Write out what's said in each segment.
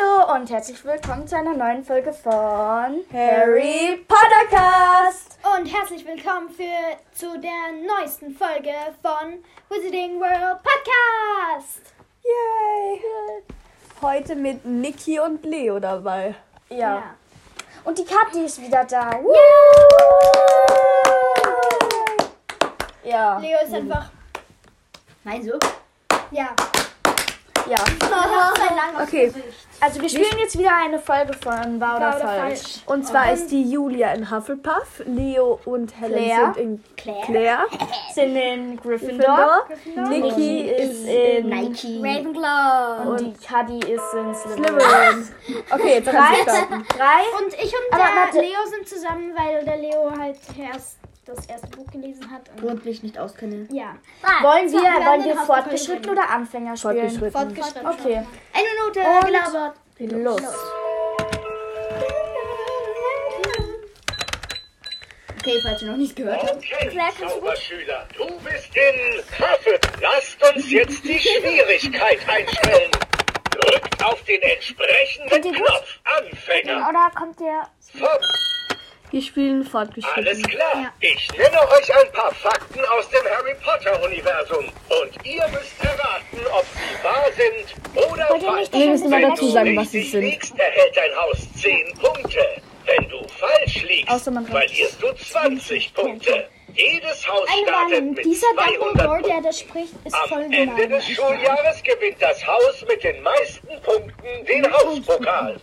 Hallo und herzlich willkommen zu einer neuen Folge von Harry Potter Cast. Und herzlich willkommen für, zu der neuesten Folge von Wizarding World Podcast. Yay! Heute mit Niki und Leo dabei. Ja. Und die Kathi ist wieder da. Woo! Ja. Leo ist einfach. Nein, so. Ja. Ja. Okay, Also wir spielen jetzt wieder eine Folge von Wahr oder Falsch. und zwar ist die Julia in Hufflepuff, Leo und Helen Claire. sind in Claire. Claire. Sind in Gryffindor. Niki ist in Nike. Ravenclaw. und die Kathi ist in Slytherin. Okay, Drei, drei. Und ich und Aber der warte. Leo sind zusammen, weil der Leo halt erst das erste Buch gelesen hat. Und Und mich nicht auskenne. ja. Wollen So, wir, wollen wir fortgeschritten oder Anfänger spielen? Fortgeschritten. Fortgeschritten. Okay. Eine Minute Und- gelabert. Los. Okay, falls ihr noch nicht gehört habt. Okay, Zauberschüler, du bist in Huffle. Lasst uns jetzt die Schwierigkeit einstellen. Drückt auf den entsprechenden Knopf. Anfänger. Oder kommt der... Fort. Wir spielen Alles fortgeschritten. klar. Ich nenne euch ein paar Fakten aus dem Harry Potter Universum. Und ihr müsst erraten, ob sie wahr sind oder falsch. Wir müssen mal Wenn dazu du sagen, was sie sind. liegst, erhält dein Haus 10 Punkte. Wenn du falsch liegst, Außer man reicht. verlierst du 20 Punkte. Jedes Haus Eine startet Warnung. mit Dieser 200 Dumbledore, der das spricht, ist voll Am Ende gemein. des Schuljahres gewinnt das Haus mit den meisten Punkten den Hauspokal.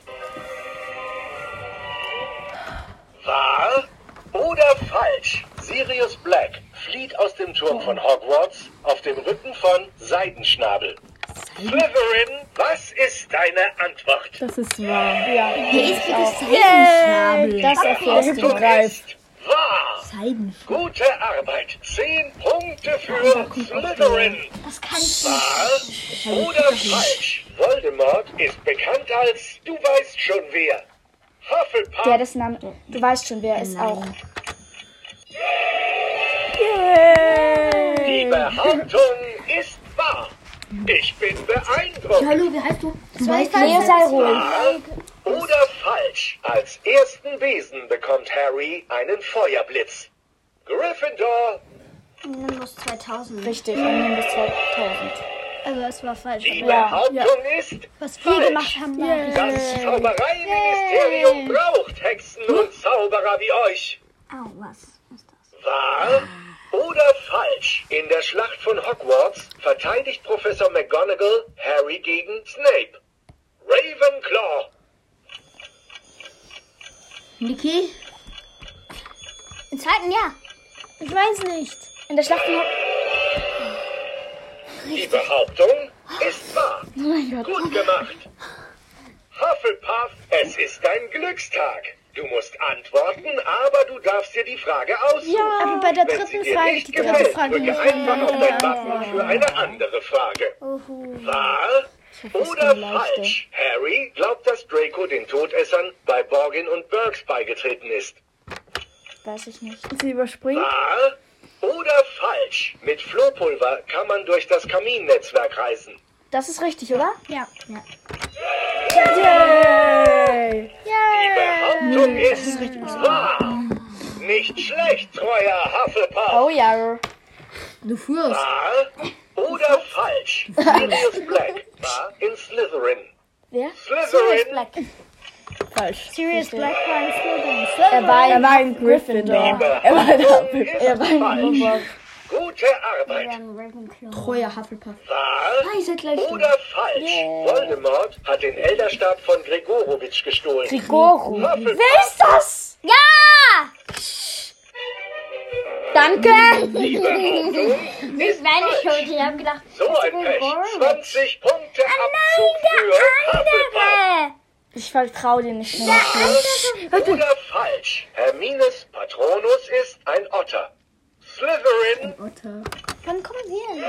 Wahr oder falsch? Sirius Black flieht aus dem Turm von Hogwarts auf dem Rücken von Seidenschnabel. Slytherin, was ist deine Antwort? Das ist wahr. Ja, Hier ist bitte Seidenschnabel. das erfährst du. Ist wahr. Seidenschnabel. Gute Arbeit. Zehn Punkte für Slytherin. Das kann ich Wahr oder falsch? Voldemort ist bekannt als du weißt schon wer. Hufflepuff. Der das Name... Du weißt schon, wer er ist auch. Die Behauptung ist wahr. Ich bin beeindruckt. Hallo, wie heißt du? Du weißt Leo, sei ruhig. Wahr oder falsch? Als ersten Besen bekommt Harry einen Feuerblitz. Gryffindor. Nimbus 2000. Richtig, bis 2000. Also es war falsch. Die aber Behauptung ist Was wir falsch. gemacht haben, war richtig. Das Zaubereiministerium braucht Hexen und Zauberer wie euch. Au, was ist das? Wahr oder falsch? In der Schlacht von Hogwarts verteidigt Professor McGonagall Harry gegen Snape. Ravenclaw. Niki? Im zweiten Jahr. Ich weiß nicht. In der Schlacht von... Die Behauptung ist wahr. Oh mein Gott. Gut gemacht. Hufflepuff, es ist dein Glückstag. Du musst antworten, aber du darfst dir die Frage aussuchen. Aber bei der Wenn dritten Frage, nicht die dritte gefällt, Frage drücke nicht. einfach auf dein Button für eine andere Frage. Wahr oder falsch? Harry glaubt, dass Draco den Todessern bei Borgin und Burks beigetreten ist. Weiß ich nicht. Sie überspringt. Wahr oder falsch? Mit Flohpulver kann man durch das Kaminnetzwerk reisen. Das ist richtig, oder? Ja. Yay! Die Behauptung ist wahr. Nicht schlecht, treuer Hufflepuff. Oh ja. Du führst. Wahr oder falsch? Sirius Black war in Slytherin. Wer? Sirius Slytherin, Black. Falsch. Sirius Black war ein Slytherin. Er war Er war in Gryffindor. Er war in Behauptung Hufflepuff. ist falsch. Gute Arbeit. Treuer Hufflepuff. Wahr oder falsch? Voldemort hat den Elderstab von Gregorowitsch gestohlen. Hufflepuff, Wer ist das? Ja! Danke. die Behauptung ist Meine falsch. Schuld. Ich hab gedacht, So ein Pech. 20 Punkte Abzug für Hufflepuff. Ich vertraue dir nicht mehr. Wahr oder falsch? Hermines Patronus ist ein Otter. Slytherin, Otter. wann kommen wir hin?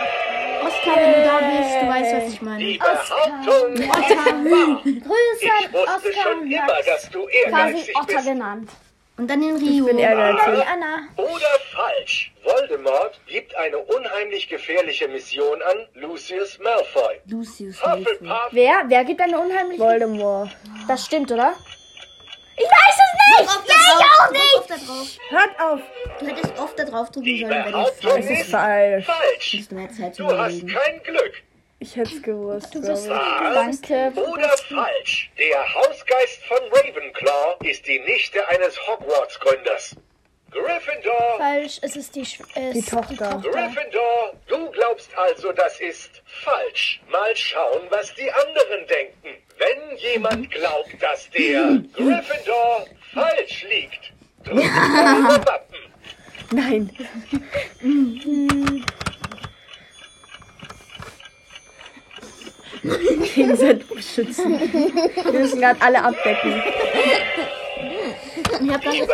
Oskar, wenn du da bist, du weißt, was ich die meine. Behauptung ist wahr. Grüße Ich an wusste Oskar schon und immer, dass du Quasi ehrgeizig Otter bist. genannt. Und dann den Ich Rio. bin ehrgeizig. Anna. Oder falsch. Voldemort gibt eine unheimlich gefährliche Mission an Lucius Malfoy. Lucius Malfoy. Wer? Wer gibt eine unheimliche... Voldemort. Das stimmt, oder? Ich weiß es nicht! Ja, ich auch nicht! Oft drauf. Hört auf! Du hättest oft da drauf drücken sollen bei den Behauptung Fragen. Es ist falsch. falsch. Du zu Du hast kein Glück. Ich hätte es gewusst, ich. Wahr Danke. oder falsch. Der Hausgeist von Ravenclaw ist die Nichte eines Hogwarts-Gründers. Gryffindor, Falsch, es ist die, Sch es Die ist Tochter. Gryffindor, du glaubst also, das ist falsch. Mal schauen, was die anderen denken. Wenn jemand glaubt, dass der Gryffindor falsch liegt, drückt eure Wappen. Nein. Gegenseitig beschützen. Wir müssen gerade alle abdecken. Ich hab dann ist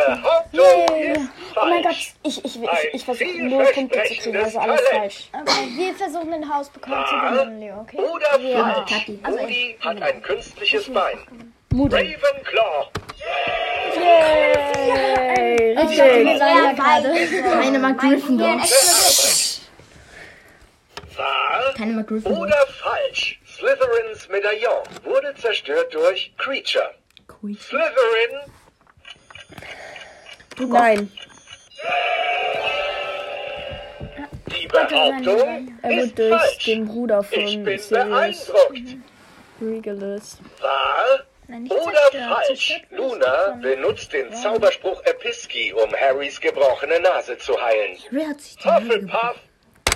Oh mein Gott, ich, ich, ich, Ein ich versuche null Punkte zu kriegen, also alles falsch. Okay, wir versuchen den Hausbekommen zu gewinnen, Leo, okay? Oder falsch. Kathi. Moody hat ein künstliches Bein. Ravenclaw, Yay! Wir Richtig. sagen ja gerade, keine mag Gryffindor. wahr Keine mag Gryffindor. oder falsch. Slytherins Medaillon wurde zerstört durch Creature. Slytherin, Nein. die Behauptung Er wurde ist durch falsch. den Bruder Ich von bin Sirius beeindruckt. Regulus. Wahr oder falsch. Luna benutzt den Zauberspruch Episki, um Harrys gebrochene Nase zu heilen. Wer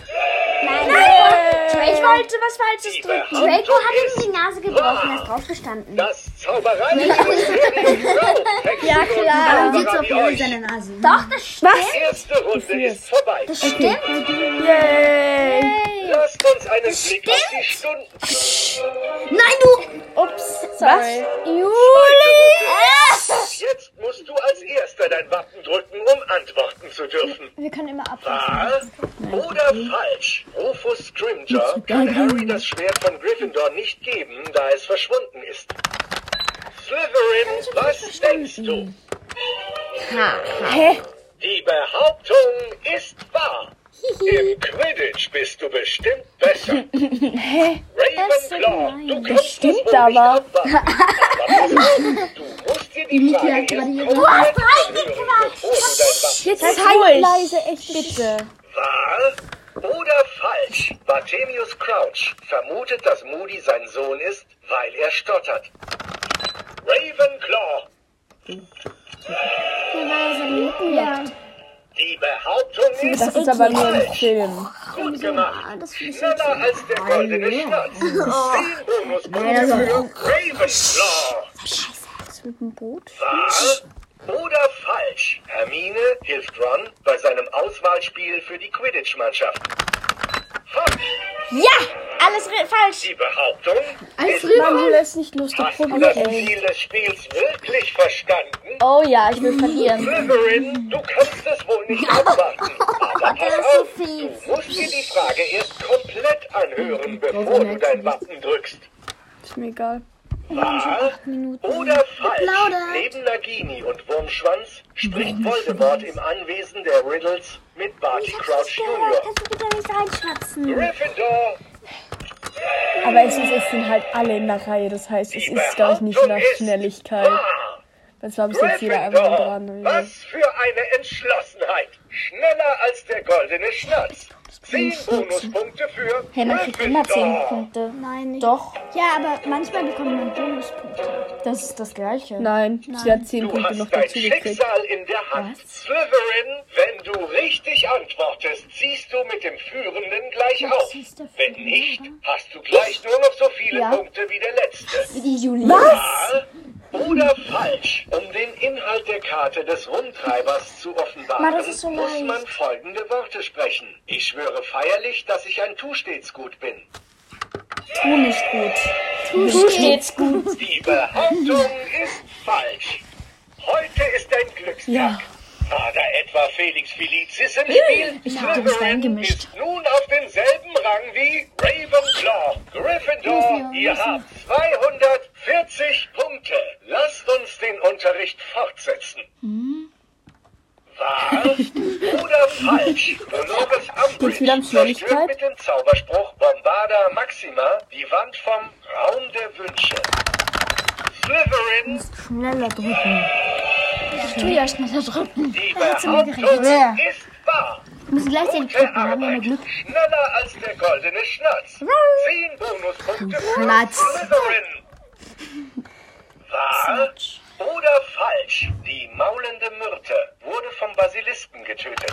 gebrochen? Hufflepuff, Ich wollte was Falsches drücken. Draco hat ihm die Nase gebrochen, er ist drauf gestanden. Das Crow. Ja, klar. Warum wie Harry euch. seine Nase? Doch, das stimmt. Die erste Runde ist vorbei. Das stimmt. Yay! Lasst uns einen Blick auf die Stunden. Nein, du! Ups, sorry. Jetzt musst du als Erster dein Wappen drücken, um antworten zu dürfen. Wir können immer abwarten. Wahr oder falsch? Rufus Scrimger kann Harry das Schwert von Gryffindor nicht geben, da es verschwunden ist. Slytherin, was denkst du? Hä? Die Behauptung ist wahr. Im Quidditch bist du bestimmt besser. Ravenclaw, du kannst das stimmt wohl nicht aber. du musst dir die Frage du dein Wappen Jetzt Halt ruhig. leise, echt bitte. Wahr oder falsch? Barthemius Crouch vermutet, dass Moody sein Sohn ist, weil er stottert. Ravenclaw, Ja, die Behauptung ist Das ist aber nur ein. Film. Gut gemacht. Schneller als der goldene Schnatz. Zehn Bonuspunkte für Ravenclaw. Was mit dem Boot? Wahr oder falsch? Hermine hilft Ron bei seinem Auswahlspiel für die Quidditch-Mannschaft. Falsch. Ja, alles falsch. Die Behauptung Alles ist wahr. lässt nicht lustig Hast du das probieren. Ziel des Spiels wirklich verstanden? Oh ja, ich will verlieren. Slytherin, du kannst es wohl nicht abwarten. Aber pass auf, du musst dir die Frage erst komplett anhören, bevor du dein Wappen drückst. Ist mir egal. Wahr oder falsch? Neben Nagini und Wurmschwanz spricht Voldemort im Anwesen der Riddles mit Barty Crouch Jr. Kannst du bitte nicht reinschwatzen? Gryffindor, Aber es, ist, es sind halt alle in der Reihe. Das heißt, es ist, glaube ich, nicht nach Schnelligkeit. Das war bis jetzt jeder einfach dran. was für eine Entschlossenheit. Schneller als der goldene Schnatz. Zehn Bonuspunkte für Hey, man kriegt immer 10 Gryffindor. Punkte. nein, nicht. Doch, Ja, aber manchmal bekommt man Bonuspunkte. das ist das Gleiche. Nein, sie hat 10 Du Punkte hast noch dein dazu gekriegt. Schicksal in der Hand. Slytherin, wenn du richtig antwortest, ziehst du mit dem Führenden gleich auf. ist der Wenn nicht, hast du gleich nur noch so viele Ja. Punkte wie der Letzte. Wie die Julia. Wahr oder falsch? Um den Inhalt der Karte des Rumtreibers zu offenbaren, Mann, so muss leicht. man folgende Worte sprechen. Ich schwöre feierlich, dass ich ein Tu stets gut bin. Tu nicht gut. Tu stets gut. Die Behauptung ist falsch. Heute ist ein Glückstag. Ja. War da etwa Felix Felicis im hm, Spiel? Ich habe den Stein gemischt. Ist nun auf denselben Rang wie Ravenclaw. Gryffindor, ihr habt 240 Punkte. Lasst uns den Unterricht fortsetzen. Hm? Wahr oder falsch? Dolores Umbridge zerstört mit dem Zauberspruch Bombarda Maxima die Wand vom Raum der Wünsche. Slytherin. Schneller drücken. Tu ja schneller drücken. die Behauptung ist wahr. Wir müssen Gute drücken, wir haben Arbeit. Glück. Schneller als der goldene Schnatz. Zehn Bonuspunkte für Schnatz. Wahr oder falsch? Die maulende Myrte wurde vom Basilisken getötet.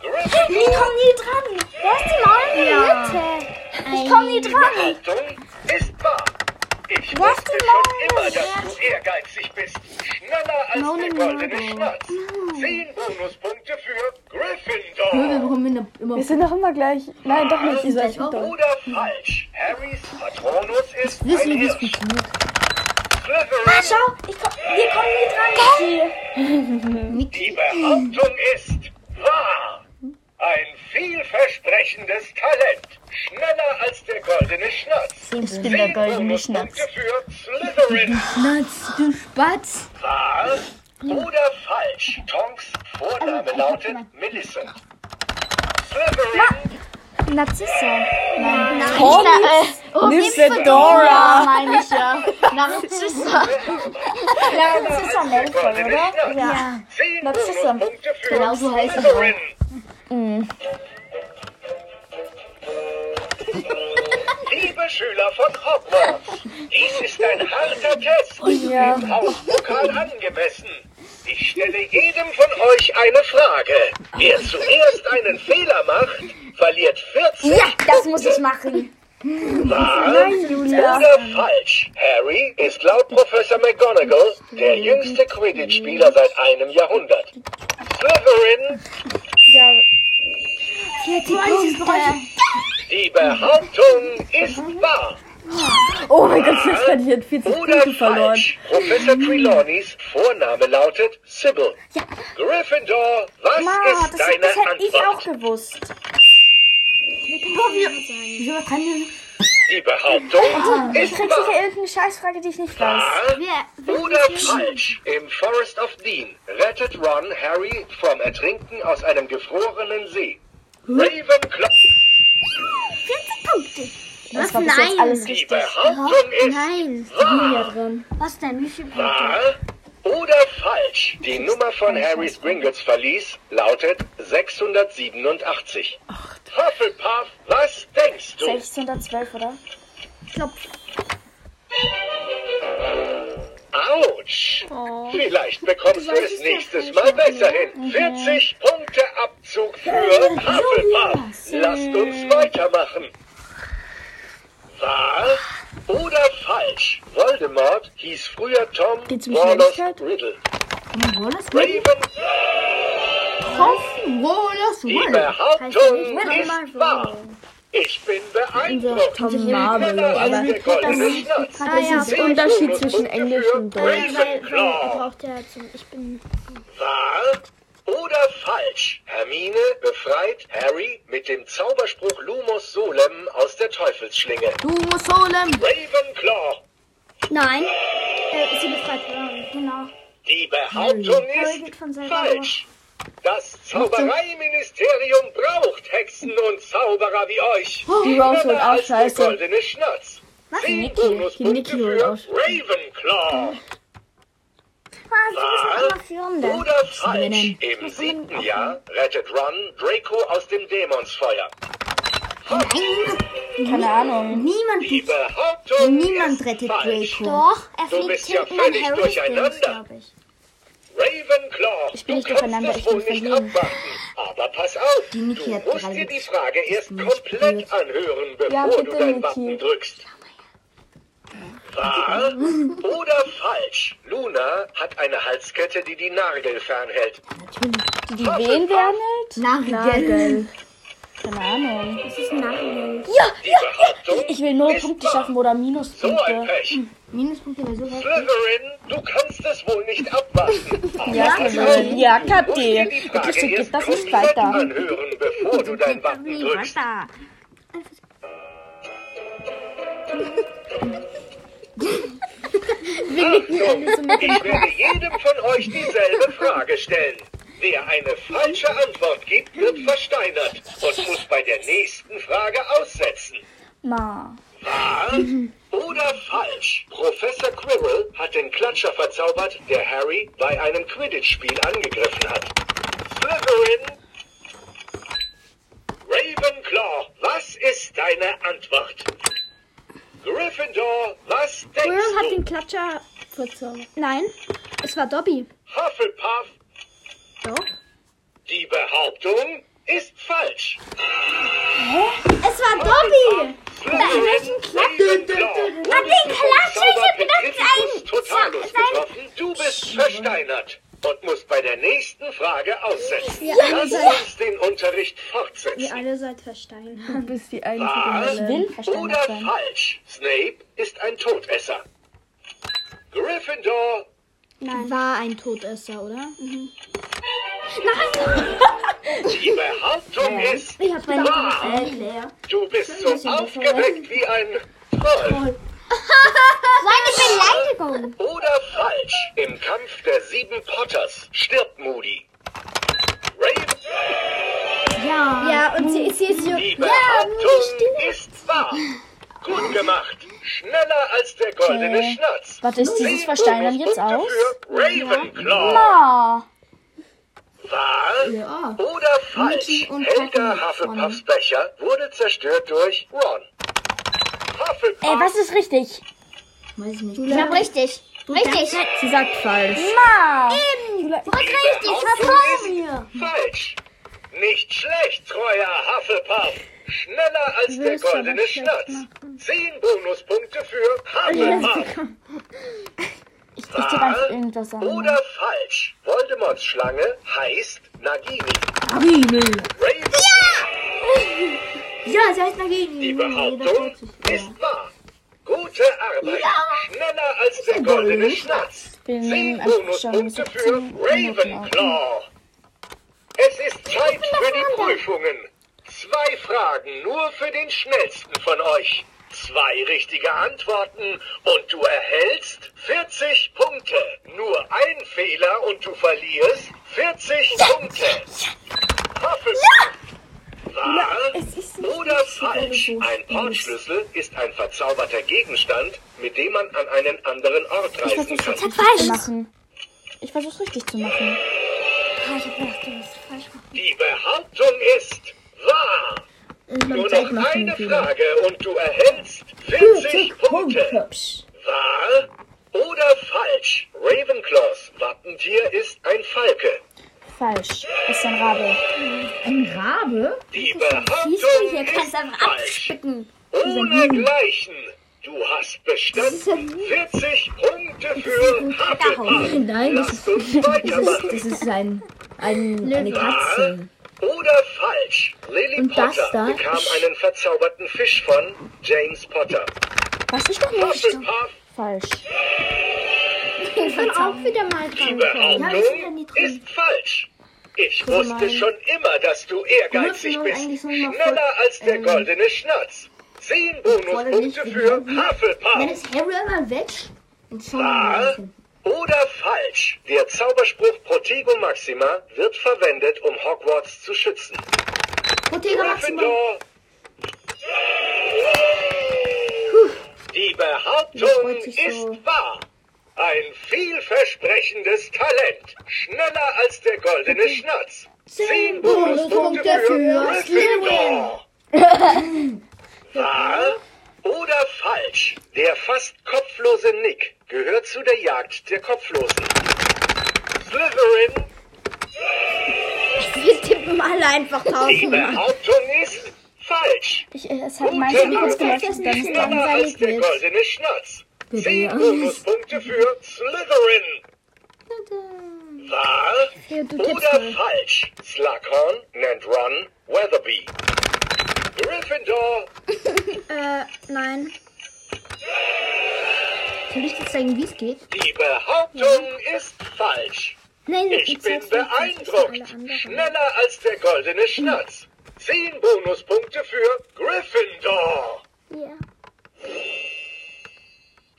Gryffindor, komm nie dran. Wer ist die Maulende Ich komm nie die dran. Behauptung ist wahr. Ich ist wusste schon immer, dass du ehrgeizig bist. Schneller als der goldene Schnatz. Zehn Bonuspunkte für Wir Gryffindor. bekommen immer, immer Wir sind doch immer gleich. Nein, doch nicht. Ihr seid doch. Oder falsch? Harrys Patronus ist wissen, ein Hirsch. Slytherin, Schau, ich komm, wir kommen nie dran. Die Behauptung ist wahr. Ein vielversprechendes Talent. Schneller als der goldene Schnatz. Ich bin der goldene Schnatz. für Slytherin. Schnatz, du Spatz. Wahr oder falsch? Tonks Vorname lautet Millicent. Slytherin, Narzissa. Nein. Tom Oh, Nymphedora. meine ich ja. Narzissa. Narzissa Malfoy, oder? Ja. Für Genau so heißt es Slytherin. Liebe Schüler von Hogwarts, dies ist ein harter Test. Ja. Dem Hauspokal angemessen. Ich stelle jedem von euch eine Frage. Wer zuerst einen Fehler macht, verliert 40 Ja, das muss ich machen. Wahr Julia. oder falsch. Harry ist laut Professor McGonagall der jüngste Quidditch-Spieler seit einem Jahrhundert. Slytherin, Ja. Die Behauptung ist wahr. Oh mein Gott, jetzt ich jetzt 40 Oder Punkte verloren. falsch. Professor Trelawneys Vorname lautet Sybil. Gryffindor, was Ma, ist das, deine das hätte ich auch Antwort? gewusst. Wieso was kann denn? Die Behauptung Ich ist krieg sicher irgendeine Scheißfrage, die ich nicht weiß. Wahr oder falsch? Im Forest of Dean rettet Ron Harry vom Ertrinken aus einem gefrorenen See. Ravenclaw, Das war bis jetzt alles die. Behauptung ist Nein. wahr. Was denn? Wie viel Punkte? Wahr oder falsch? Die Nummer von Harrys Gringotts Verlies lautet 687. Hufflepuff, was denkst du? 1612, oder? Autsch! Vielleicht bekommst du es nächstes Mal besser hin. 40 Punkte Abzug für Hufflepuff. Lasst uns weitermachen. Wahr oder falsch? Voldemort hieß früher Tom Geht's um Warlos Schnelligkeit? Riddle. Raven, Wo das die wohl? Behauptung ist wahr. Ich bin beeindruckt. Tom Marvel, aber. Ah, ja. das ist der Unterschied zwischen Englisch und Deutsch. Weil, er braucht zum. Ich bin. Wahr oder falsch? Hermine befreit Harry mit dem Zauberspruch Lumos Solem aus der Teufelsschlinge. Du musst holen. Ravenclaw, Nein. Äh, sie befreit Ron. Genau. die Behauptung geht ist falsch. Das Zaubereiministerium braucht Hexen und Zauberer wie euch. Die Rose wird auch scheiße. goldene Schnatz. Zehn Niki. Bonuspunkte für Ravenclaw. Wahr oder falsch? Im siebten Jahr rettet Ron Draco aus dem Dämonsfeuer. Keine Ahnung. Niemand, Die Behauptung niemand ist rettet falsch. Draco. Doch, er Du fliegt bist ja hinten an völlig Harrys durcheinander. Dings. Ravenclaw, Ich bin du nicht durcheinander, ich wohl bin nicht verlegen. abwarten. Aber pass auf, Die Niki du hat musst gerade dir die Frage erst komplett gespürt. anhören, bevor Ja, du bitte, dein Niki. Wappen drückst. Wahr oder falsch? Luna hat eine Halskette, die die Nargel fernhält. Die die wen wärmelt? Nagel. Nagel. Keine Ahnung. Das ist ein Nachhinein. Die Behauptung Ich will nur Punkte wahr. schaffen oder So ein Minuspunkte. Pech. Minuspunkte bei so. Slytherin, du kannst es wohl nicht abwarten. Ja, Slytherin. Ja, die Bitte schick das nicht weiter. anhören, bevor du dein Wappen drückst. Achtung, ich werde jedem von euch dieselbe Frage stellen. Wer eine falsche Antwort gibt, wird versteinert und muss bei der nächsten Frage aussetzen. Ma. Wahr falsch? Professor Quirrell hat den Klatscher verzaubert, der Harry bei einem Quidditch-Spiel angegriffen hat. Slytherin. Ravenclaw, was ist deine Antwort? Gryffindor, was denkst Quirrell hat du? den Klatscher verzaubert. Nein, es war Dobby. Hufflepuff, Doch. die Behauptung ist falsch. Es war Dobby! Slytherin, Ravenclaw, Hat den Klatscher, ich hab gedacht, sein- Totalus getroffen. Du bist versteinert und musst bei der nächsten Frage aussetzen. Ja, Lass ja. uns den Unterricht Ihr fortsetzen. alle seid versteinert. Du bist die einzige Wahr Ich will oder sein. falsch? Snape ist ein Todesser. Gryffindor, War ein Todesser, oder? die Behauptung ist Ich hab's wahr. Du bist so aufgeweckt wie ein Troll. Seine Beleidigung! Oder falsch? Im Kampf der sieben Potters stirbt Moody. Raven, Ja. Ja, und sie, sie ist so. die Behauptung ist wahr. Gut gemacht. Schneller als der goldene Okay. Schnatz. Warte, ist dieses Versteinern jetzt aus? Ravenclaw. Ma. Wahr Ja. oder falsch? Helga Hufflepuffs Becher wurde zerstört durch Ron. Hufflepuff, Ey, was ist richtig? Weiß ich nicht. Ich hab richtig. Richtig. Sie sagt falsch. Ma. die Behauptung ist falsch. Nicht schlecht, treuer Hufflepuff. Schneller als der goldene Schnatz. Zehn Bonuspunkte für Hufflepuff. Einfach irgendwas an. Oder falsch? Voldemorts Schlange heißt Nagini. Nagini. Raven, Ja, sie heißt Nagini. die Behauptung ist wahr. Gute Arbeit. Schneller als der goldene Schnatz. Zehn Bonuspunkte für 17 Minuten auf. Ravenclaw. Es ist Zeit für die Prüfungen. Zwei Fragen nur für den schnellsten von euch. Zwei richtige Antworten und du erhältst 40 Punkte. Nur ein Fehler und du verlierst 40 Punkte. Hufflepuff. Wahr oder falsch? Ein Portschlüssel ist ein verzauberter Gegenstand, mit dem man an einen anderen Ort reisen kann. Falsch machen. Ich versuch's richtig zu machen. Die Behauptung ist wahr. Nur noch eine Frage und du erhältst 40 Punkte. Wahr oder falsch? Ravenclaws Wappentier ist ein Falke. Falsch. Ist ein Rabe. Ein Rabe? Die Behauptung hier kannst ist du falsch. abspicken. Ohne Gleichen. Du hast bestanden 40 Punkte für Hufflepuff. Nein, das weitermachen. Das ist ein, ein, eine Katze. Oder falsch? Lily Und das Potter da? bekam einen verzauberten Fisch von James Potter. Was ich doch nicht. Hufflepuff, Falsch. Ich bin auch wieder mal die dran. Ja, ja Behauptung drin. ist falsch. Ich wusste schon immer, dass du ehrgeizig bist. so Schneller als der ähm, goldene Schnatz. Zehn Bonuspunkte für gehalten. Wenn Hufflepuff. es Harry einmal weg Wahr oder falsch? Der Zauberspruch Protego Maxima wird verwendet, um Hogwarts zu schützen. Protega Maxima. Die Behauptung sich so. ist wahr. Ein vielversprechendes Talent. Schneller als der goldene Schnatz. Zehn Bonuspunkte für Gryffindor. Wahr oder falsch? Der fast kopflose Nick gehört zu der Jagd der Kopflosen. Slytherin, Wir tippen alle einfach die tausendmal. Behauptung ist falsch. Ich, es hat meistens kurz geleuchtet, dann ist dann als der wird. goldene Schnatz. Zehn Bonuspunkte für Slytherin. Wahr Ja, oder mal. falsch? Slughorn nennt Ron Weatherby. Gryffindor, Äh, nein. Soll ich dir zeigen, wie es geht? die Behauptung ist falsch. Nein, Ich bin beeindruckt. Schneller als der goldene Schnatz. Zehn Bonuspunkte für Gryffindor. Ja.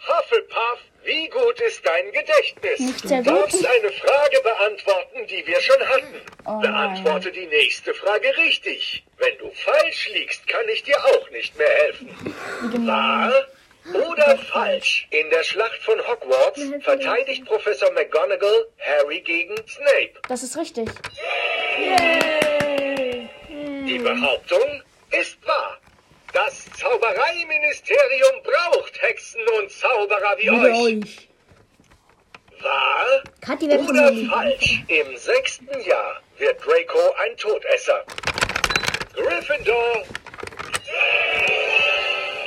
Hufflepuff, wie gut ist dein Gedächtnis? Nicht sehr Du darfst eine Frage beantworten, die wir schon hatten. Oh Beantworte die nächste Frage richtig. Wenn du falsch liegst, kann ich dir auch nicht mehr helfen. Wahr oder falsch? In der Schlacht von Hogwarts verteidigt Professor McGonagall Harry gegen Snape. Das ist richtig. Die Behauptung ist wahr. Das Zaubereiministerium braucht Hexen und Zauberer wie euch. Wahr Kathi, oder falsch? Im sechsten Jahr wird Draco ein Todesser. Gryffindor,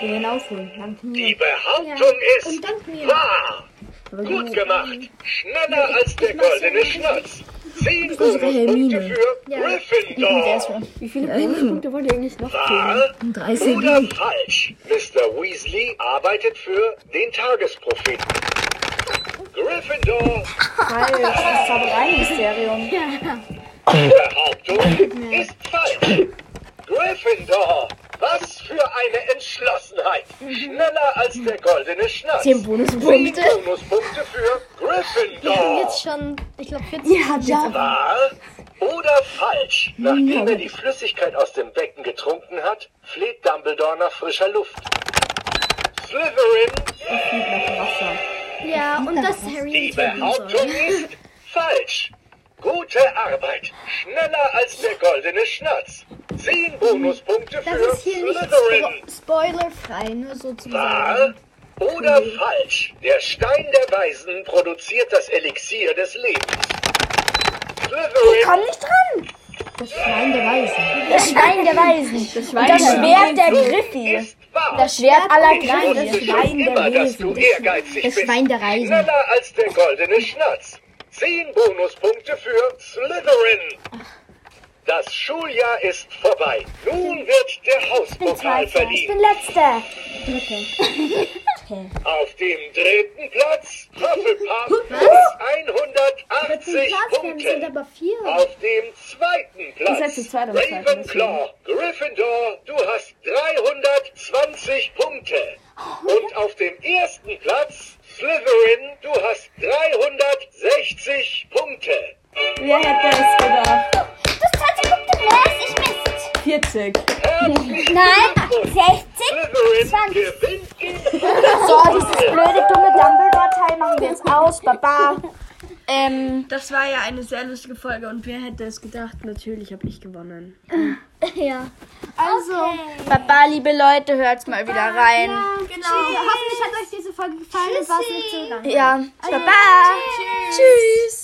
Wir werden aufholen. Dank die mir. Behauptung ist und dank mir. wahr. Gut gemacht. Schneller als der goldene Schnatz. Zehn Bonuspunkte Hermine. für Gryffindor. Wie viele Bonuspunkte wollt ihr eigentlich noch geben? Wahr 30. oder falsch? Mr. Weasley arbeitet für den Tagespropheten. Gryffindor, Falsch. Das Zaubereiministerium. die Behauptung ist falsch. Gryffindor, was für eine Entschlossenheit. Schneller als der goldene Schnatz. 10 Bonuspunkte. Zehn Bonuspunkte für Gryffindor. Jetzt schon, ich glaube, 40. Ja, ja. Wahr oder falsch? Nachdem er die Flüssigkeit aus dem Becken getrunken hat, fleht Dumbledore nach frischer Luft. Slytherin, Ja, und das Harry die Behauptung ist falsch. Gute Arbeit. Schneller als der goldene Schnatz. Bonuspunkte Das für ist hier nicht Slytherin. spo spoilerfrei, nur so zu Wahr sagen. oder falsch? Der Stein der Weisen produziert das Elixier des Lebens. Slytherin, Komm nicht dran. Das Schwein der Weisen. Das Schwein der Weisen. Das, Schwert der Griffi. ist wahr. Das Schwert aller Ich Griffi. schon immer, dass du ehrgeizig Das. Schwein der Reisen. Schneller als der goldene Schnatz. Zehn Bonuspunkte für Slytherin. Das Schuljahr ist vorbei. Nun wird der Hauspokal Ich verliehen. bin Letzter. Auf dem dritten Platz Hufflepuff mit 180 Platz, wir sind Punkten. aber vier. Auf dem zweiten Platz am zweiten, Ravenclaw. Gryffindor, du hast 320 Punkte. Und auf dem ersten Platz Slytherin, du hast 360 Punkte. Wer hätte es gedacht? Das 20 Punkte mehr als ich Mist. 40. Herzlichen Nein, Glückwunsch. 60. Slytherin 20. gewinnt gegen So, dieses blöde, dumme Dumbledore-Teil machen wir jetzt aus. Baba. Ähm, Das war ja eine sehr lustige Folge und wer hätte es gedacht? Natürlich habe ich gewonnen. Ja. also, Baba, liebe Leute, hört's mal wieder rein. Genau. Hoffentlich hat euch diese Folge gefallen und war es nicht so lang. Ja, Baba. Tschüss.